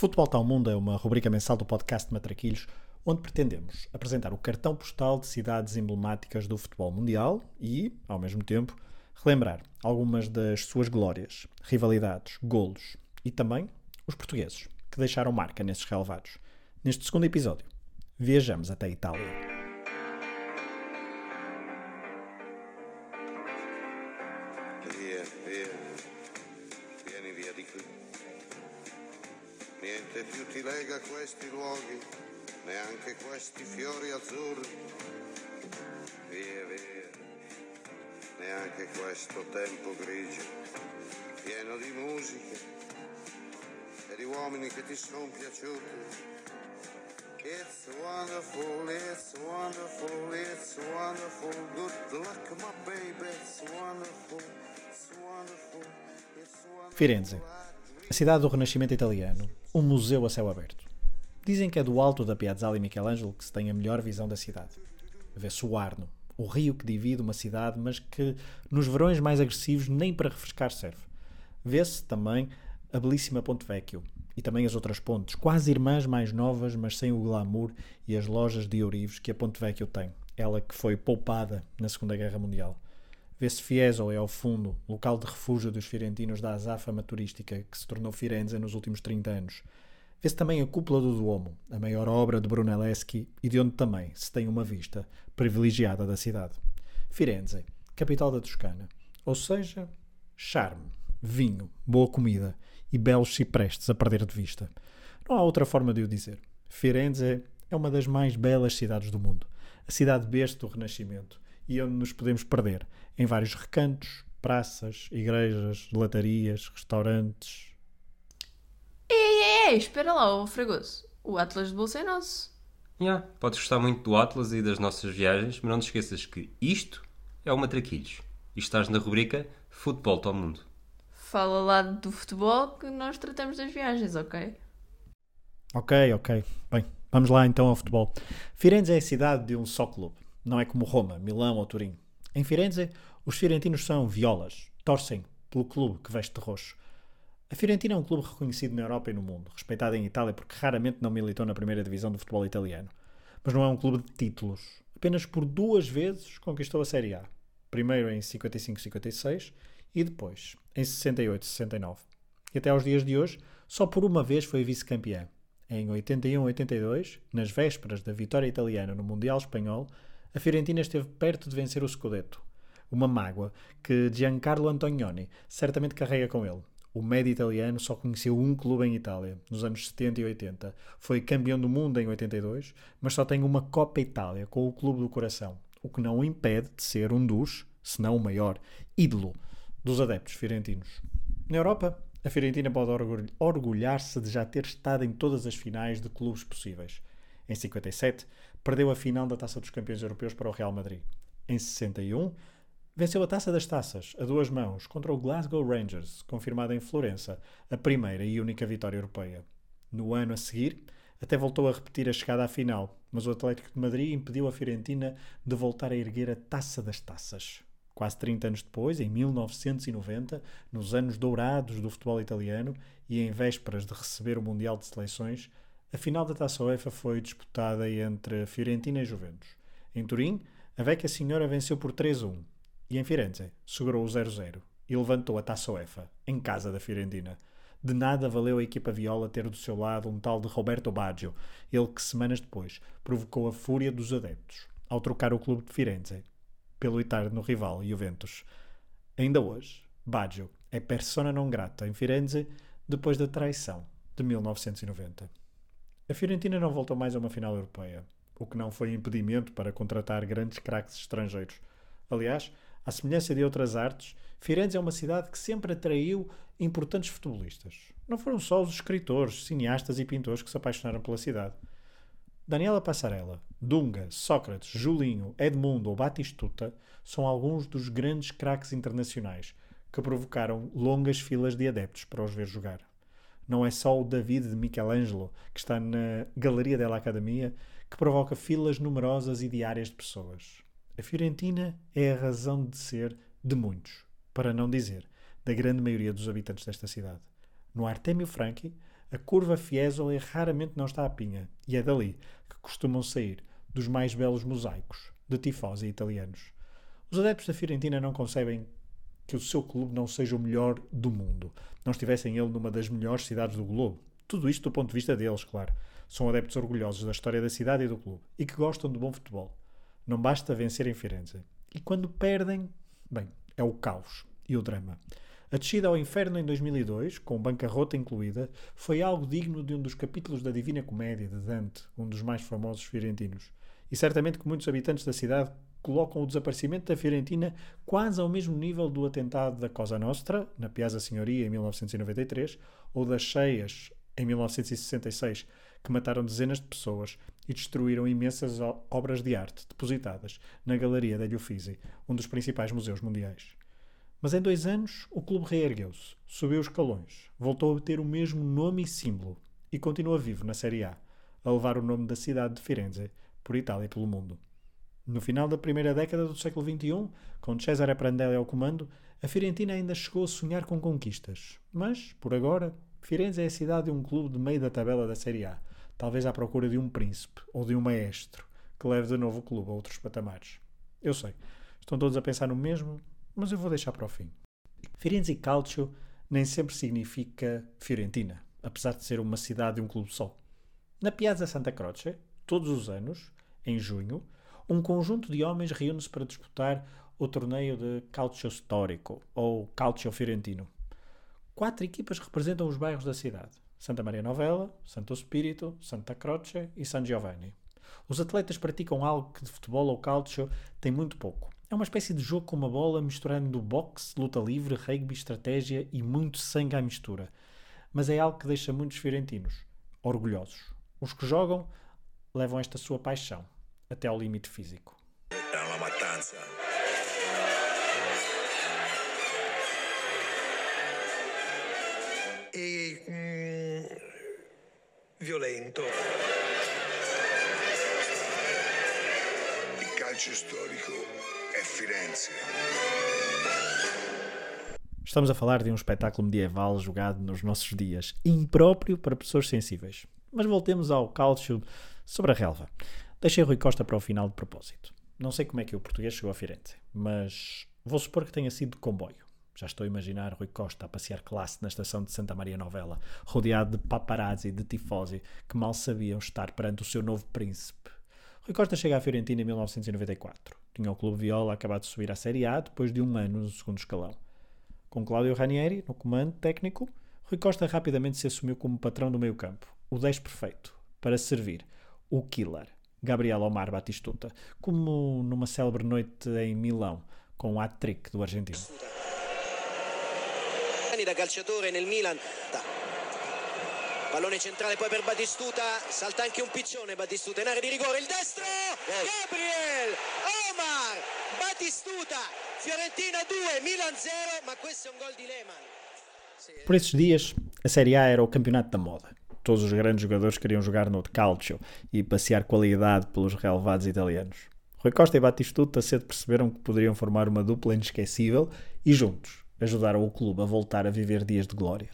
Futebol Tal Mundo é uma rubrica mensal do podcast Matraquilhos, onde pretendemos apresentar o cartão postal de cidades emblemáticas do futebol mundial e, ao mesmo tempo, relembrar algumas das suas glórias, rivalidades, golos e também os portugueses que deixaram marca nesses relevados. Neste segundo episódio, viajamos até a Itália. Niente più ti lega a questi luoghi, neanche questi fiori azzurri. Via, via, neanche questo tempo grigio, pieno di musica e di uomini che ti sono piaciuti. It's wonderful, it's wonderful, it's wonderful. Good luck, my baby. It's wonderful, it's wonderful, it's wonderful. Firenze, cidade do Renascimento italiano, um museu a céu aberto. Dizem que é do alto da Piazzale Michelangelo que se tem a melhor visão da cidade. Vê-se o Arno, o rio que divide uma cidade, mas que nos verões mais agressivos nem para refrescar serve. Vê-se também a belíssima Ponte Vecchio e também as outras pontes, quase irmãs mais novas, mas sem o glamour e as lojas de ourives que a Ponte Vecchio tem, ela que foi poupada na Segunda Guerra Mundial. Vê-se Fiesole ao fundo, local de refúgio dos firentinos da azáfama turística que se tornou Firenze nos últimos 30 anos. Vê-se também a cúpula do Duomo, a maior obra de Brunelleschi e de onde também se tem uma vista privilegiada da cidade. Firenze, capital da Toscana. Ou seja, charme, vinho, boa comida e belos ciprestes a perder de vista. Não há outra forma de o dizer. Firenze é uma das mais belas cidades do mundo. A cidade besta do Renascimento e onde nos podemos perder em vários recantos, praças, igrejas, latarias, restaurantes. Ei, ei, ei, espera lá, ô Fragoso. O Atlas de Bolsa é nosso. Yeah, podes gostar muito do Atlas e das nossas viagens, mas não te esqueças que isto é o Matraquilhos. E estás na rubrica Futebol ao Mundo. Fala lá do futebol que nós tratamos das viagens, ok? Ok, ok. Bem, vamos lá então ao futebol. Firenze é a cidade de um só clube. Não é como Roma, Milão ou Turim. Em Firenze, os firentinos são violas. Torcem pelo clube que veste de roxo. A Fiorentina é um clube reconhecido na Europa e no mundo, respeitado em Itália porque raramente não militou na primeira divisão do futebol italiano. Mas não é um clube de títulos. Apenas por duas vezes conquistou a Série A. Primeiro em 55-56 e depois em 68-69. E até aos dias de hoje, só por uma vez foi vice-campeã. Em 81-82, nas vésperas da vitória italiana no Mundial Espanhol, a Fiorentina esteve perto de vencer o Scudetto. Uma mágoa que Giancarlo Antonioni certamente carrega com ele. O médio italiano só conheceu um clube em Itália, nos anos 70 e 80. Foi campeão do mundo em 82, mas só tem uma Copa Itália com o clube do coração, o que não o impede de ser um dos, se não o maior, ídolo dos adeptos firentinos. Na Europa, a Fiorentina pode orgulh- orgulhar-se de já ter estado em todas as finais de clubes possíveis. Em 57, perdeu a final da Taça dos Campeões Europeus para o Real Madrid. Em 61, venceu a Taça das Taças, a duas mãos, contra o Glasgow Rangers, confirmada em Florença, a primeira e única vitória europeia. No ano a seguir, até voltou a repetir a chegada à final, mas o Atlético de Madrid impediu a Fiorentina de voltar a erguer a Taça das Taças. Quase 30 anos depois, em 1990, nos anos dourados do futebol italiano e em vésperas de receber o Mundial de Seleções, a final da Taça UEFA foi disputada entre Fiorentina e Juventus. Em Turim, a Vecchia Senhora venceu por 3-1 e em Firenze segurou o 0-0 e levantou a Taça UEFA, em casa da Fiorentina. De nada valeu a equipa viola ter do seu lado um tal de Roberto Baggio, ele que semanas depois provocou a fúria dos adeptos ao trocar o clube de Firenze pelo eterno rival Juventus. Ainda hoje, Baggio é persona non grata em Firenze depois da traição de 1990. A Fiorentina não voltou mais a uma final europeia, o que não foi impedimento para contratar grandes craques estrangeiros. Aliás, à semelhança de outras artes, Firenze é uma cidade que sempre atraiu importantes futebolistas. Não foram só os escritores, cineastas e pintores que se apaixonaram pela cidade. Daniela Passarella, Dunga, Sócrates, Julinho, Edmundo ou Batistuta são alguns dos grandes craques internacionais que provocaram longas filas de adeptos para os ver jogar. Não é só o David de Michelangelo, que está na Galeria della Academia, que provoca filas numerosas e diárias de pessoas. A Fiorentina é a razão de ser de muitos, para não dizer da grande maioria dos habitantes desta cidade. No Artemio Franchi, A curva Fiesole raramente não está à pinha, e é dali que costumam sair dos mais belos mosaicos de tifosi italianos. Os adeptos da Fiorentina não concebem que o seu clube não seja o melhor do mundo, não estivessem ele numa das melhores cidades do globo. Tudo isto do ponto de vista deles, claro. São adeptos orgulhosos da história da cidade e do clube e que gostam de bom futebol. Não basta vencer em Firenze. E quando perdem, bem, é o caos e o drama. A descida ao inferno em 2002, com bancarrota incluída, foi algo digno de um dos capítulos da Divina Comédia de Dante, um dos mais famosos fiorentinos. E certamente que muitos habitantes da cidade colocam o desaparecimento da Fiorentina quase ao mesmo nível do atentado da Cosa Nostra, na Piazza Signoria, em 1993, ou das cheias, em 1966, que mataram dezenas de pessoas e destruíram imensas obras de arte depositadas na Galeria degli Uffizi, um dos principais museus mundiais. Mas em dois anos, o clube reergueu-se, subiu os escalões, voltou a ter o mesmo nome e símbolo e continua vivo na Série A, a levar o nome da cidade de Firenze por Itália e pelo mundo. No final da primeira década do século XXI, com Cesare Prandelli ao comando, a Fiorentina ainda chegou a sonhar com conquistas. Mas, por agora, Firenze é a cidade de um clube de meio da tabela da Série A, talvez à procura de um príncipe ou de um maestro que leve de novo o clube a outros patamares. Eu sei, estão todos a pensar no mesmo, mas eu vou deixar para o fim. Firenze Calcio nem sempre significa Fiorentina, apesar de ser uma cidade e um clube só. Na Piazza Santa Croce, todos os anos, em junho, um conjunto de homens reúne-se para disputar o torneio de Calcio Storico, ou Calcio Fiorentino. Quatro equipas representam os bairros da cidade: Santa Maria Novella, Santo Spirito, Santa Croce e San Giovanni. Os atletas praticam algo que de futebol ou calcio tem muito pouco. É uma espécie de jogo com uma bola misturando boxe, luta livre, rugby, estratégia e muito sangue à mistura. Mas é algo que deixa muitos fiorentinos orgulhosos. Os que jogam levam esta sua paixão até ao limite físico. É uma matança. E mm, violento. Il calcio storico è Firenze. Estamos a falar de um espetáculo medieval jogado nos nossos dias, impróprio para pessoas sensíveis. Mas voltemos ao calcio sobre a relva. Deixei Rui Costa para o final de propósito. Não sei como é que o português chegou a Firenze, mas vou supor que tenha sido de comboio. Já estou a imaginar Rui Costa a passear classe na estação de Santa Maria Novella, rodeado de paparazzi e de tifosi que mal sabiam estar perante o seu novo príncipe. Rui Costa chega à Fiorentina em 1994. Tinha o Clube Viola acabado de subir à Série A depois de um ano no segundo escalão. Com Cláudio Ranieri no comando técnico, Rui Costa rapidamente se assumiu como patrão do meio campo, o 10 perfeito, para servir o killer, Gabriel Omar Batistuta, como numa célebre noite em Milão, com o hat-trick do argentino. da calciatore nel Milan. Da. Pallone centrale poi per Battistuta, salta anche un piccione Battistuta in area di rigore, il destro! Gabriel Omar Battistuta, Fiorentina 2, Milan 0, ma questo è un gol di Lehmann. Por esses dias, a Série A era o campeonato da moda. Todos os grandes jogadores queriam jogar no calcio e passear qualidade pelos relevados italianos. Rui Costa e Batistuta cedo perceberam que poderiam formar uma dupla inesquecível e juntos ajudaram o clube a voltar a viver dias de glória.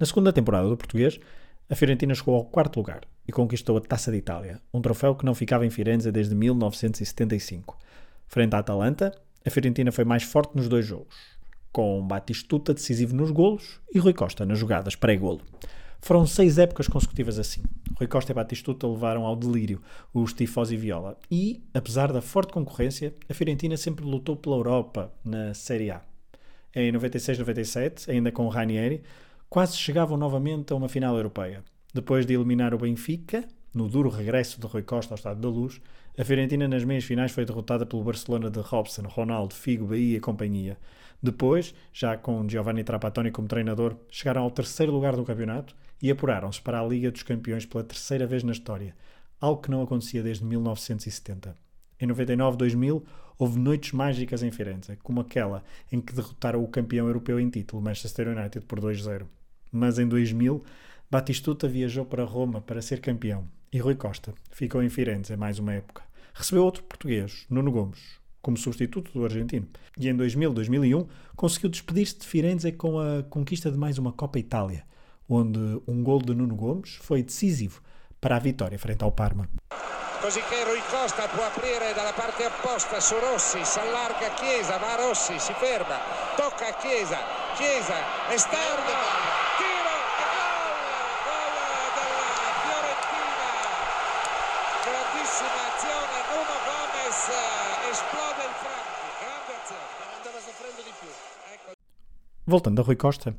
Na segunda temporada do português, a Fiorentina chegou ao quarto lugar e conquistou a Taça de Itália, um troféu que não ficava em Firenze desde 1975. Frente à Atalanta, a Fiorentina foi mais forte nos dois jogos, com Batistuta decisivo nos golos e Rui Costa nas jogadas pré-golo. Foram seis épocas consecutivas assim. Rui Costa e Batistuta levaram ao delírio os tifós e viola. E, apesar da forte concorrência, a Fiorentina sempre lutou pela Europa na Série A. Em 96-97, ainda com o Ranieri, quase chegavam novamente a uma final europeia. Depois de eliminar o Benfica, no duro regresso de Rui Costa ao Estado da Luz, a Fiorentina nas meias finais foi derrotada pelo Barcelona de Robson, Ronaldo, Figo, Bahia e companhia. Depois, já com Giovanni Trapattoni como treinador, chegaram ao terceiro lugar do campeonato e apuraram-se para a Liga dos Campeões pela terceira vez na história, algo que não acontecia desde 1970. Em 99-2000, houve noites mágicas em Firenze, como aquela em que derrotaram o campeão europeu em título, Manchester United, por 2-0. Mas em 2000, Batistuta viajou para Roma para ser campeão e Rui Costa ficou em Firenze mais uma época. Recebeu outro português, Nuno Gomes, como substituto do argentino. E em 2000-2001 conseguiu despedir-se de Firenze com a conquista de mais uma Copa Itália, onde um gol de Nuno Gomes foi decisivo para a vitória frente ao Parma. Così che Rui Costa può aprire dalla parte opposta su Rossi, si allarga Chiesa, va Rossi, si ferma, tocca a Chiesa, Chiesa, esterno, tiro, gol, gol della Fiorentina, grandissima azione, Nuno Gomez, esplode il Franchi, grande azione, andava soffrendo di più. Voltando a Rui Costa,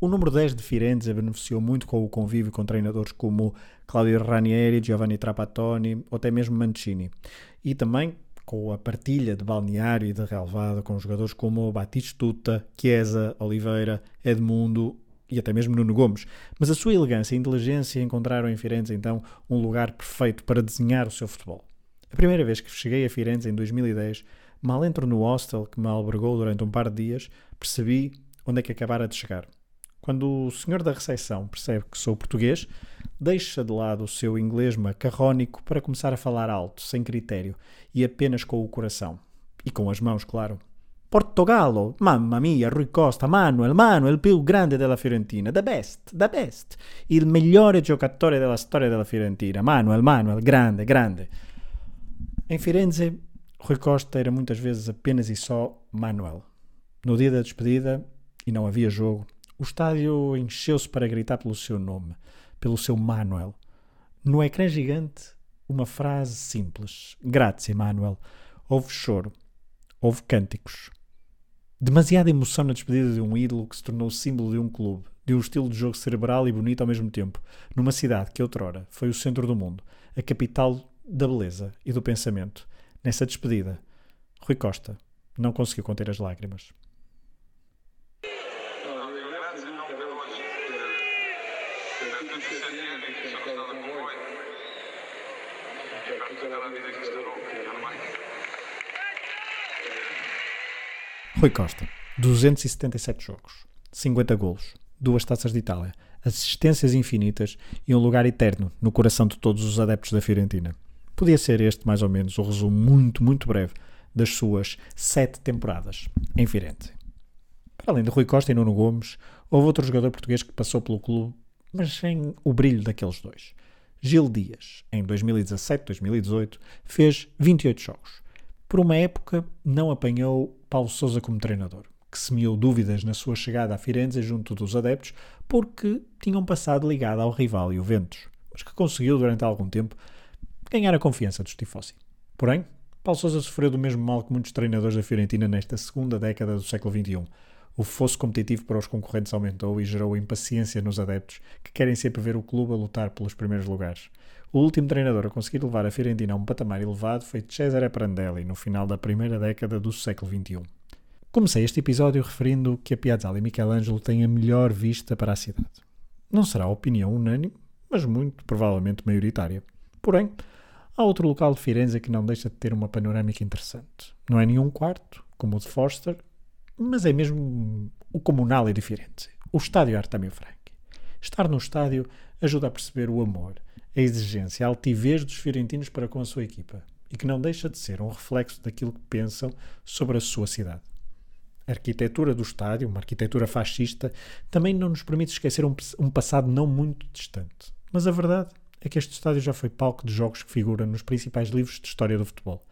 o número 10 de Firenze beneficiou muito com o convívio com treinadores como Claudio Ranieri, Giovanni Trapattoni ou até mesmo Mancini. E também com a partilha de balneário e de relevado com jogadores como Batistuta, Chiesa, Oliveira, Edmundo e até mesmo Nuno Gomes. Mas a sua elegância e inteligência encontraram em Firenze então um lugar perfeito para desenhar o seu futebol. A primeira vez que cheguei a Firenze em 2010, mal entro no hostel que me albergou durante um par de dias, percebi onde é que acabara de chegar. Quando o senhor da recepção percebe que sou português, deixa de lado o seu inglês macarrónico para começar a falar alto, sem critério e apenas com o coração. E com as mãos, claro. Portogallo, mamma mia, Rui Costa, Manuel, Manuel, più grande della Fiorentina, the best, the best, il migliore giocatore della storia della Fiorentina, Manuel, Manuel, grande, grande. Em Firenze, Rui Costa era muitas vezes apenas e só Manuel. No dia da despedida, e não havia jogo, o estádio encheu-se para gritar pelo seu nome, pelo seu Manuel. No ecrã gigante, uma frase simples: Grazie, Manuel. Houve choro, houve cânticos. Demasiada emoção na despedida de um ídolo que se tornou símbolo de um clube, de um estilo de jogo cerebral e bonito ao mesmo tempo, numa cidade que outrora foi o centro do mundo, a capital da beleza e do pensamento. Nessa despedida, Rui Costa não conseguiu conter as lágrimas. Rui Costa, 277 jogos, 50 golos, duas taças de Itália, assistências infinitas e um lugar eterno no coração de todos os adeptos da Fiorentina. Podia ser este, mais ou menos, o resumo muito, muito breve das suas sete temporadas em Firenze. Para além de Rui Costa e Nuno Gomes, houve outro jogador português que passou pelo clube, mas sem o brilho daqueles dois. Gil Dias, em 2017-2018, fez 28 jogos. Por uma época, não apanhou Paulo Sousa como treinador, que semeou dúvidas na sua chegada a Firenze junto dos adeptos porque tinham passado ligado ao rival Juventus, mas que conseguiu durante algum tempo ganhar a confiança dos tifosi. Porém, Paulo Sousa sofreu do mesmo mal que muitos treinadores da Fiorentina nesta segunda década do século XXI. O fosso competitivo para os concorrentes aumentou e gerou impaciência nos adeptos, que querem sempre ver o clube a lutar pelos primeiros lugares. O último treinador a conseguir levar a Fiorentina a um patamar elevado foi Cesare Prandelli, no final da primeira década do século XXI. Comecei este episódio referindo que a Piazzale e Michelangelo têm a melhor vista para a cidade. Não será opinião unânime, mas muito provavelmente maioritária. Porém, há outro local de Firenze que não deixa de ter uma panorâmica interessante. Não é nenhum quarto, como o de Forster, mas é mesmo o comunale de Firenze, o estádio Artemio Franchi. Estar no estádio ajuda a perceber o amor, a exigência, a altivez dos fiorentinos para com a sua equipa e que não deixa de ser um reflexo daquilo que pensam sobre a sua cidade. A arquitetura do estádio, uma arquitetura fascista, também não nos permite esquecer um, um passado não muito distante. Mas a verdade é que este estádio já foi palco de jogos que figuram nos principais livros de história do futebol.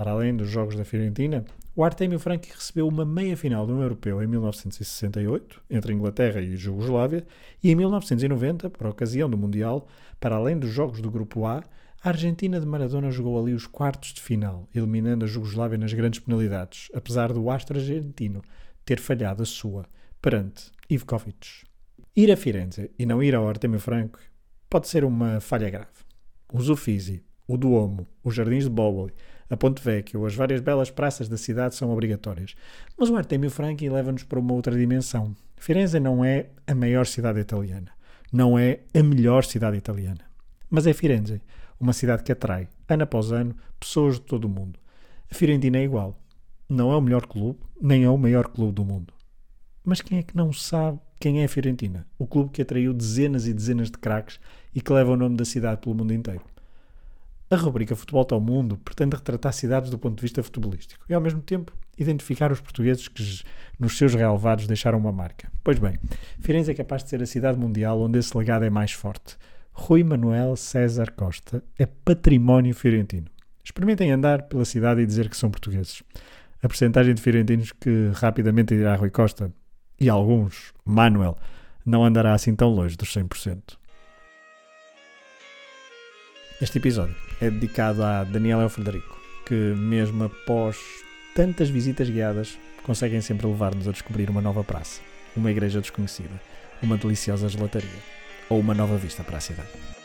Para além dos jogos da Fiorentina, o Artemio Franchi recebeu uma meia-final de um europeu em 1968, entre Inglaterra e Jugoslávia, e em 1990, por ocasião do Mundial, para além dos jogos do Grupo A, a Argentina de Maradona jogou ali os quartos de final, eliminando a Jugoslávia nas grandes penalidades, apesar do astro argentino ter falhado a sua perante Ivkovic. Ir a Firenze e não ir ao Artemio Franco pode ser uma falha grave. Os Uffizi, o Duomo, os Jardins de Boboli, a Ponte Vecchio, as várias belas praças da cidade são obrigatórias. Mas o Artemio Franchi leva-nos para uma outra dimensão. Firenze não é a maior cidade italiana. Não é a melhor cidade italiana. Mas é Firenze, uma cidade que atrai, ano após ano, pessoas de todo o mundo. A Fiorentina é igual. Não é o melhor clube, nem é o maior clube do mundo. Mas quem é que não sabe quem é a Fiorentina? O clube que atraiu dezenas e dezenas de craques e que leva o nome da cidade pelo mundo inteiro. A rubrica Futebol ao Mundo pretende retratar cidades do ponto de vista futebolístico e, ao mesmo tempo, identificar os portugueses que nos seus relevados deixaram uma marca. Pois bem, Firenze é capaz de ser a cidade mundial onde esse legado é mais forte. Rui Manuel César Costa é património fiorentino. Experimentem andar pela cidade e dizer que são portugueses. A percentagem de fiorentinos que rapidamente dirá Rui Costa, e alguns, Manuel, não andará assim tão longe dos 100%. Este episódio é dedicado a Daniela e ao Frederico, que mesmo após tantas visitas guiadas, conseguem sempre levar-nos a descobrir uma nova praça, uma igreja desconhecida, uma deliciosa gelataria ou uma nova vista para a cidade.